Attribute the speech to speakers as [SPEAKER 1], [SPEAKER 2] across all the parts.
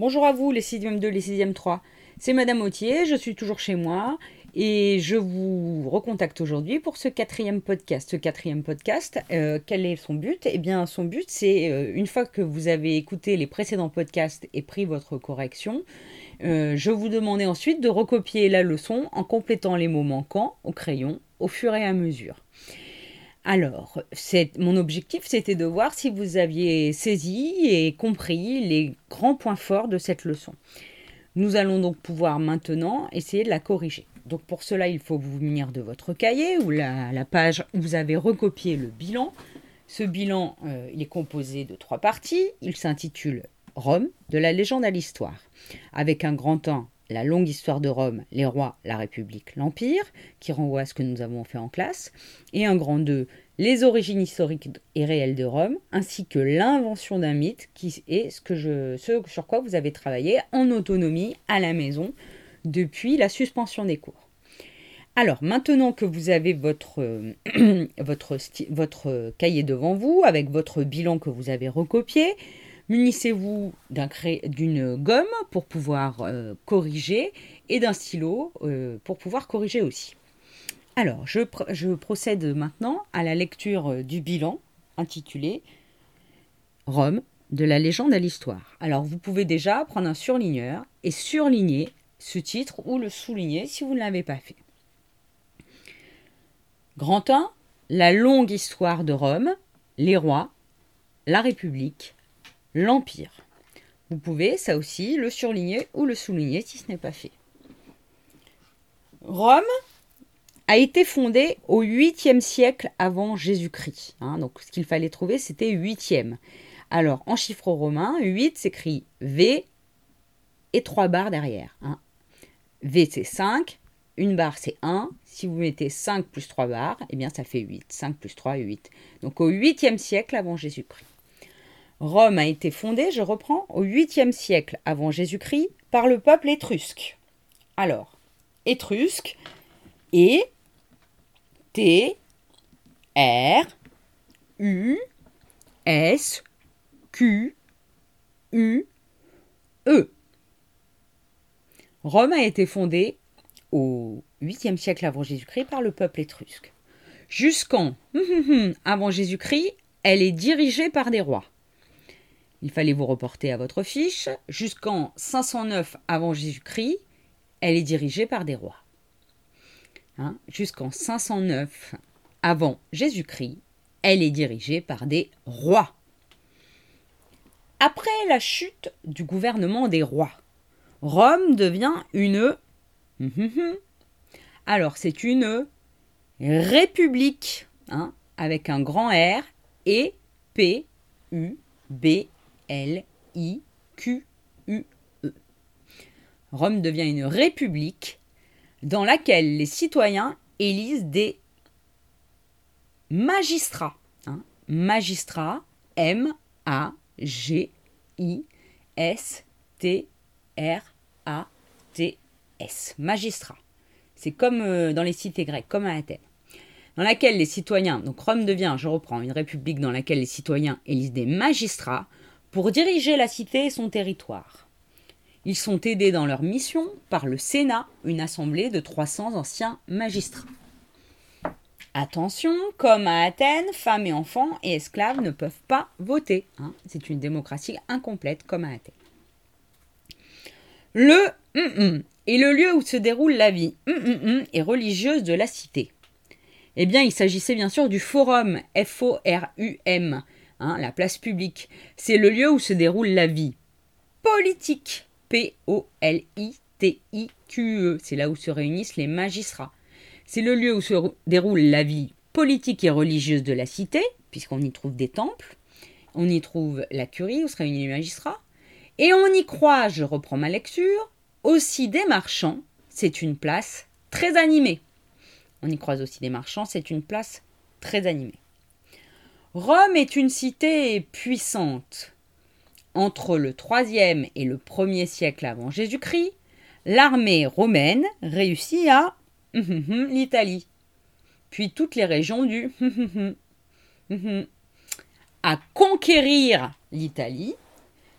[SPEAKER 1] Bonjour à vous les 6e 2, les 6e 3. C'est Madame Autier, je suis toujours chez moi et je vous recontacte aujourd'hui pour ce quatrième podcast. Ce quatrième podcast, euh, quel est son but? Eh bien, son but, c'est euh, une fois que vous avez écouté les précédents podcasts et pris votre correction, euh, je vous demandais ensuite de recopier la leçon en complétant les mots manquants au crayon au fur et à mesure. Alors, mon objectif, c'était de voir si vous aviez saisi et compris les grands points forts de cette leçon. Nous allons donc pouvoir maintenant essayer de la corriger. Donc pour cela, il faut vous munir de votre cahier ou la, page où vous avez recopié le bilan. Ce bilan, euh, il est composé de trois parties. Il s'intitule Rome, de la légende à l'histoire, avec un grand 1, la longue histoire de Rome, les rois, la République, l'Empire, qui renvoie à ce que nous avons fait en classe, et un grand 2, les origines historiques et réelles de Rome, ainsi que l'invention d'un mythe, qui est ce, sur quoi vous avez travaillé en autonomie à la maison depuis la suspension des cours. Alors, maintenant que vous avez votre, votre, votre cahier devant vous, avec votre bilan que vous avez recopié, munissez-vous d'une gomme pour pouvoir euh, corriger et d'un stylo euh, pour pouvoir corriger aussi. Alors, je, procède maintenant à la lecture euh, du bilan intitulé Rome, de la légende à l'histoire. Alors, vous pouvez déjà prendre un surligneur et surligner ce titre ou le souligner si vous ne l'avez pas fait. Grand 1, la longue histoire de Rome, les rois, la République, l'Empire. Vous pouvez, ça aussi, le surligner ou le souligner si ce n'est pas fait. Rome a été fondée au 8e siècle avant Jésus-Christ. Hein. donc ce qu'il fallait trouver, c'était 8e. Alors en chiffre romain, 8 s'écrit V et 3 barres derrière. Hein. V c'est 5, une barre c'est 1. Si vous mettez 5 plus 3 barres, eh bien ça fait 8. 5 plus 3, 8. Donc au 8e siècle avant Jésus-Christ. Rome a été fondée, je reprends, au 8e siècle avant Jésus-Christ par le peuple étrusque. Alors, étrusque et T R U S Q U E. Rome a été fondée au 8e siècle avant Jésus-Christ par le peuple étrusque. Jusqu'en avant Jésus-Christ, elle est dirigée par des rois. Il fallait vous reporter à votre fiche. Jusqu'en 509 avant Jésus-Christ, elle est dirigée par des rois. Hein, jusqu'en 509 avant Jésus-Christ, elle est dirigée par des rois. Après la chute du gouvernement des rois, Rome devient une... Alors c'est une république, hein, avec un grand R et P U B L-I-Q-U-E. Rome devient une république dans laquelle les citoyens élisent des magistrats. Hein. Magistrats, M-A-G-I-S-T-R-A-T-S. Magistrats. C'est comme euh, dans les cités grecques, comme à Athènes dans laquelle les citoyens, donc Rome devient, je reprends, une république dans laquelle les citoyens élisent des magistrats pour diriger la cité et son territoire. Ils sont aidés dans leur mission par le Sénat, une assemblée de 300 anciens magistrats. Attention, comme à Athènes, femmes et enfants et esclaves ne peuvent pas voter. Hein. C'est une démocratie incomplète comme à Athènes. Le mm, mm est le lieu où se déroule la vie mm, et religieuse de la cité. Eh bien, il s'agissait bien sûr du forum, F-O-R-U-M, Hein, la place publique. C'est le lieu où se déroule la vie politique. P-O-L-I-T-I-Q-E. C'est là où se réunissent les magistrats. C'est le lieu où se déroule la vie politique et religieuse de la cité, puisqu'on y trouve des temples. On y trouve la curie où se réunissent les magistrats. Et on y croit, je reprends ma lecture, aussi des marchands. C'est une place très animée. On y croise aussi des marchands, c'est une place très animée. Rome est une cité puissante. Entre le 3e et le 1er siècle avant Jésus-Christ, l'armée romaine réussit à l'Italie, puis toutes les régions du à conquérir l'Italie,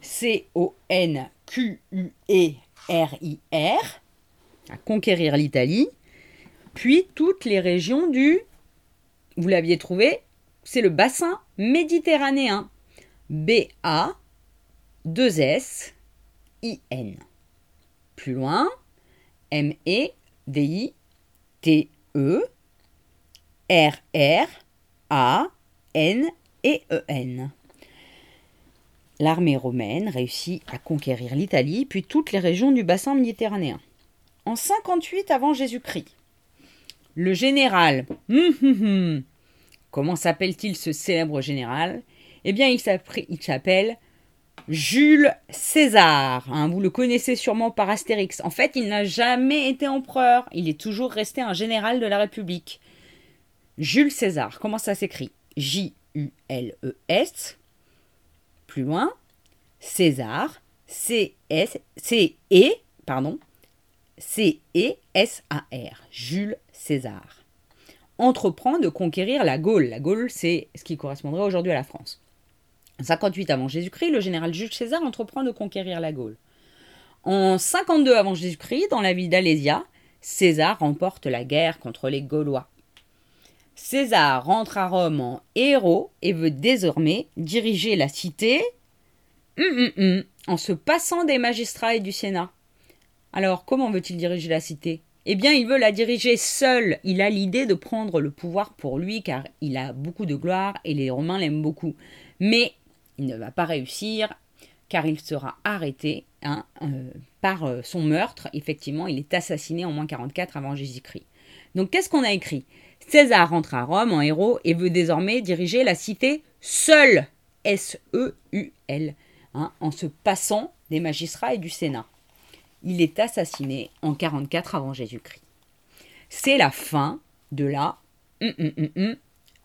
[SPEAKER 1] C-O-N-Q-U-E-R-I-R, Q-U-E-R-I-R, à conquérir l'Italie, puis toutes les régions du, vous l'aviez trouvé, c'est le bassin méditerranéen. B-A, 2-S, I-N. Plus loin, M-E-D-I-T-E, R-R-A-N-E-N. L'armée romaine réussit à conquérir l'Italie puis toutes les régions du bassin méditerranéen. En 58 avant Jésus-Christ, le général, hum, hum, hum, comment s'appelle-t-il ce célèbre général? Eh bien, il s'appelle Jules César. Hein, vous le connaissez sûrement par Astérix. En fait, il n'a jamais été empereur. Il est toujours resté un général de la République. Jules César, comment ça s'écrit? J-U-L-E-S. Plus loin, César, C-S-C-E, pardon, C-E-S-A-R, Jules César, entreprend de conquérir la Gaule. La Gaule, c'est ce qui correspondrait aujourd'hui à la France. En 58 avant Jésus-Christ, le général Jules César entreprend de conquérir la Gaule. En 52 avant Jésus-Christ, dans la ville d'Alésia, César remporte la guerre contre les Gaulois. César rentre à Rome en héros et veut désormais diriger la cité hum, hum, hum, en se passant des magistrats et du Sénat. Alors, comment veut-il diriger la cité? Eh bien, il veut la diriger seul. Il a l'idée de prendre le pouvoir pour lui car il a beaucoup de gloire et les Romains l'aiment beaucoup. Mais il ne va pas réussir car il sera arrêté hein, euh, par euh, son meurtre. Effectivement, il est assassiné en moins 44 avant Jésus-Christ. Donc, qu'est-ce qu'on a écrit? César rentre à Rome en héros et veut désormais diriger la cité seul, S-E-U-L, hein, en se passant des magistrats et du Sénat. Il est assassiné en 44 avant Jésus-Christ. C'est la fin de la hum, hum, hum,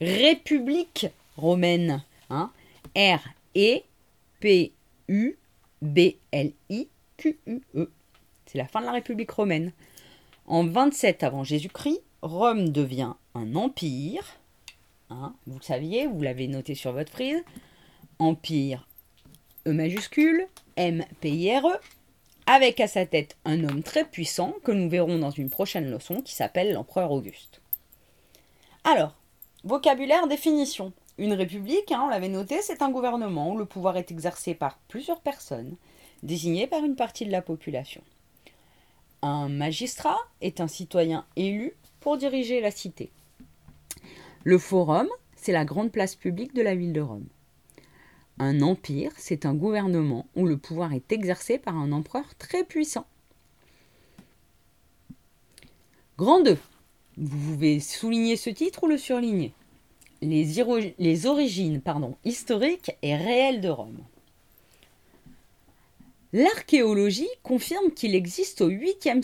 [SPEAKER 1] République romaine. Hein, R-E-P-U-B-L-I-Q-U-E. C'est la fin de la République romaine. En 27 avant Jésus-Christ, Rome devient un empire. Hein, vous le saviez, vous l'avez noté sur votre frise. Empire E majuscule, M-P-I-R-E, avec à sa tête un homme très puissant que nous verrons dans une prochaine leçon qui s'appelle l'empereur Auguste. Alors, vocabulaire, définition. Une république, hein, on l'avait noté, c'est un gouvernement où le pouvoir est exercé par plusieurs personnes, désignées par une partie de la population. Un magistrat est un citoyen élu pour diriger la cité. Le forum, c'est la grande place publique de la ville de Rome. Un empire, c'est un gouvernement où le pouvoir est exercé par un empereur très puissant. Grand 2. Vous pouvez souligner ce titre ou le surligner? Les, origines pardon, historiques et réelles de Rome. L'archéologie confirme qu'il existe au 8e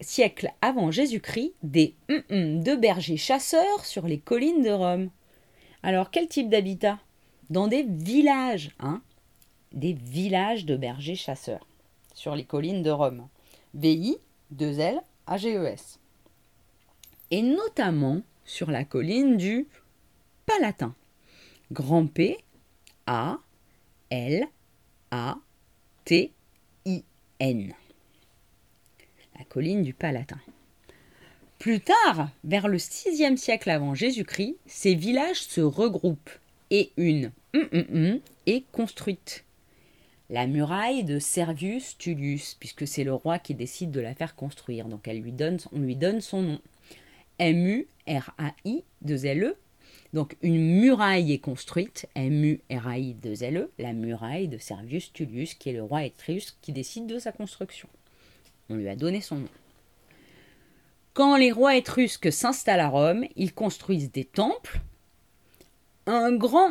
[SPEAKER 1] siècle avant Jésus-Christ des de bergers chasseurs sur les collines de Rome. Alors quel type d'habitat? Dans des villages, hein Des villages de bergers chasseurs sur les collines de Rome. VI, 2 L, AGES. Et notamment sur la colline du Palatin. Grand P, A, L, A, T, N. La colline du Palatin. Plus tard, vers le 6e siècle avant Jésus-Christ, ces villages se regroupent et une hum, hum, hum, est construite. La muraille de Servius Tullius, puisque c'est le roi qui décide de la faire construire, donc elle lui donne, on lui donne son nom. M-U-R-A-I, 2 L-E, donc une muraille est construite, M-U-R-A-I-2-L-E, la muraille de Servius Tullius, qui est le roi étrusque qui décide de sa construction. On lui a donné son nom. Quand les rois étrusques s'installent à Rome, ils construisent des temples, un grand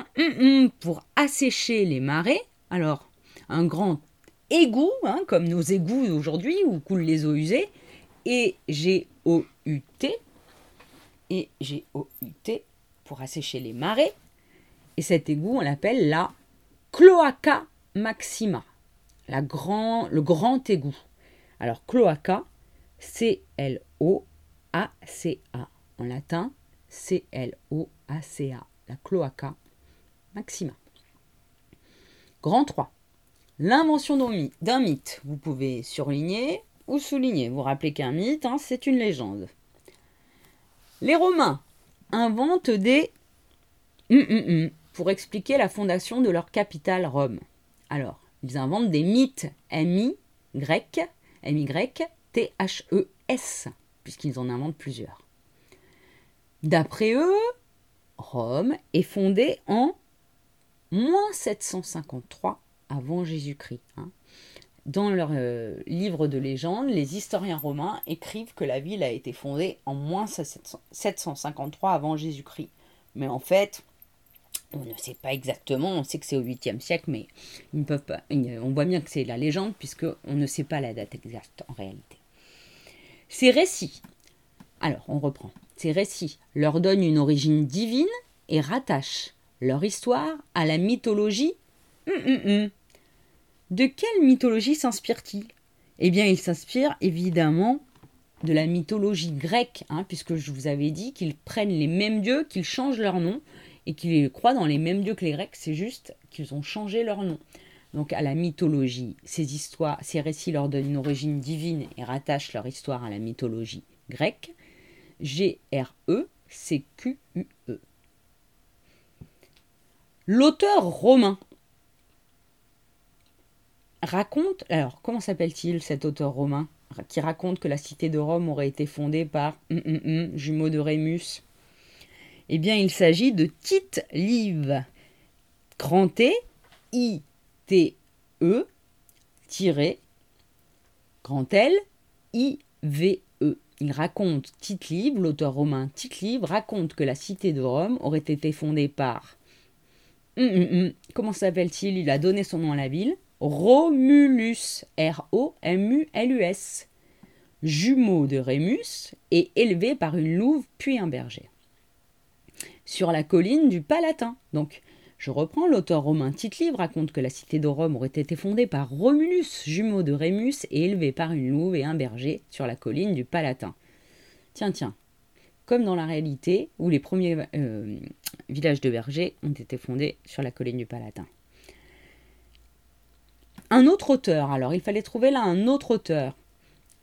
[SPEAKER 1] pour assécher les marais, alors un grand égout, hein, comme nos égouts aujourd'hui où coulent les eaux usées, et G-O-U-T, et G-O-U-T, pour assécher les marais. Et cet égout, on l'appelle la cloaca maxima, la grand, le grand égout. Alors, cloaca, C-L-O-A-C-A. En latin, C-L-O-A-C-A. La cloaca maxima. Grand 3. L'invention d'un mythe, vous pouvez surligner ou souligner. Vous rappelez qu'un mythe, hein, c'est une légende. Les Romains inventent des hum, hum, hum pour expliquer la fondation de leur capitale Rome. Alors, ils inventent des mythes M-I grec, M-Y, T-H-E-S, puisqu'ils en inventent plusieurs. D'après eux, Rome est fondée en moins 753 avant Jésus-Christ. Hein. Dans leur euh, livre de légende, les historiens romains écrivent que la ville a été fondée en moins 753 avant Jésus-Christ. Mais en fait, on ne sait pas exactement, on sait que c'est au 8e siècle, mais on voit bien que c'est la légende, puisqu'on ne sait pas la date exacte en réalité. Ces récits, alors on reprend, ces récits leur donnent une origine divine et rattachent leur histoire à la mythologie. Hum, hum, hum. De quelle mythologie s'inspire-t-il? Eh bien, il s'inspire évidemment de la mythologie grecque, hein, puisque je vous avais dit qu'ils prennent les mêmes dieux, qu'ils changent leur nom, et qu'ils croient dans les mêmes dieux que les Grecs, c'est juste qu'ils ont changé leur nom. Donc à la mythologie, ces histoires, ces récits leur donnent une origine divine et rattachent leur histoire à la mythologie grecque. G-R-E-C-Q-U-E. L'auteur romain raconte, alors comment s'appelle-t-il cet auteur romain qui raconte que la cité de Rome aurait été fondée par hum, hum, hum, jumeau de Rémus? Eh bien, il s'agit de Tite Live. Grand T, I, T, E, tiré, grand L, I, V, E. Il raconte, Tite Live, l'auteur romain Tite Live, raconte que la cité de Rome aurait été fondée par. comment s'appelle-t-il? Il a donné son nom à la ville. Romulus, R-O-M-U-L-U-S, jumeau de Rémus et élevé par une louve puis un berger. Sur la colline du Palatin. Donc, je reprends, l'auteur romain Tite-Livre raconte que la cité de Rome aurait été fondée par Romulus, jumeau de Rémus et élevé par une louve et un berger sur la colline du Palatin. Tiens, tiens, comme dans la réalité, où les premiers euh, villages de bergers ont été fondés sur la colline du Palatin. Un autre auteur, alors il fallait trouver là un autre auteur.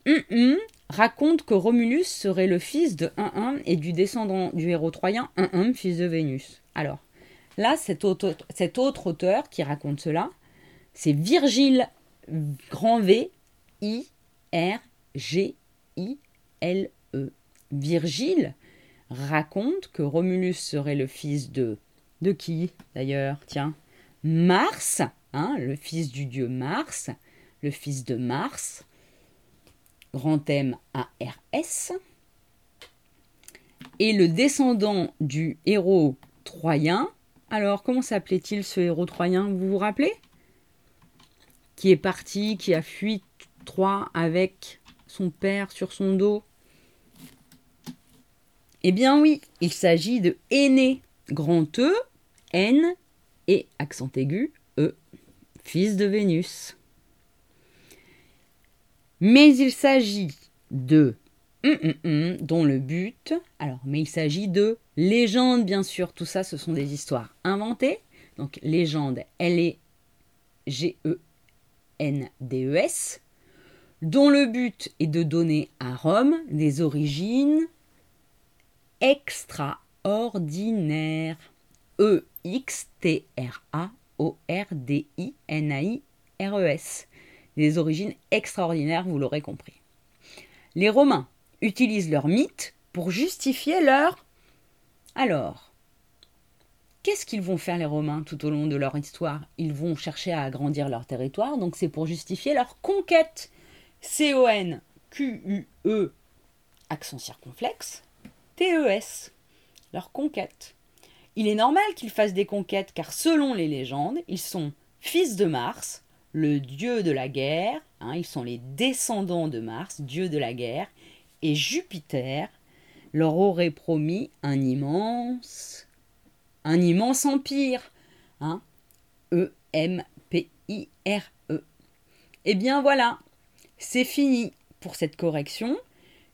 [SPEAKER 1] Hum, hum, raconte que Romulus serait le fils de 1 et du descendant du héros troyen 1 fils de Vénus. Alors, là, cet autre, auteur qui raconte cela, c'est Virgile grand V I R G I L E. Virgile raconte que Romulus serait le fils de de qui d'ailleurs? Tiens, Mars Hein, le fils du dieu Mars, le fils de Mars, grand M ARS, et le descendant du héros troyen. Alors, comment s'appelait-il ce héros troyen? Vous vous rappelez? Qui est parti, qui a fui Troie avec son père sur son dos? Eh bien oui, il s'agit de Aîné, grand E, N et accent aigu, E fils de Vénus. Mais il s'agit de dont le but, alors, mais il s'agit de légendes, bien sûr, tout ça, ce sont des histoires inventées. Donc, légende, L est G-E-N-D-E-S, dont le but est de donner à Rome des origines extraordinaires. E-X-T-R-A O-R-D-I-N-A-I-R-E-S. Des origines extraordinaires, vous l'aurez compris. Les Romains utilisent leurs mythes pour justifier leur... Alors, qu'est-ce qu'ils vont faire les Romains tout au long de leur histoire? Ils vont chercher à agrandir leur territoire, donc c'est pour justifier leur conquête. C-O-N-Q-U-E, accent circonflexe, T-E-S, leur conquête. Il est normal qu'ils fassent des conquêtes car selon les légendes, ils sont fils de Mars, le dieu de la guerre, hein, ils sont les descendants de Mars, dieu de la guerre, et Jupiter leur aurait promis un immense, un immense empire. Hein, E-M-P-I-R-E. -E. Eh bien voilà, c'est fini pour cette correction.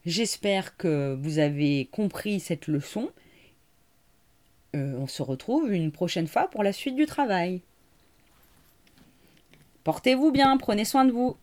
[SPEAKER 1] J'espère que vous avez compris cette leçon euh, on se retrouve une prochaine fois pour la suite du travail. Portez-vous bien, prenez soin de vous.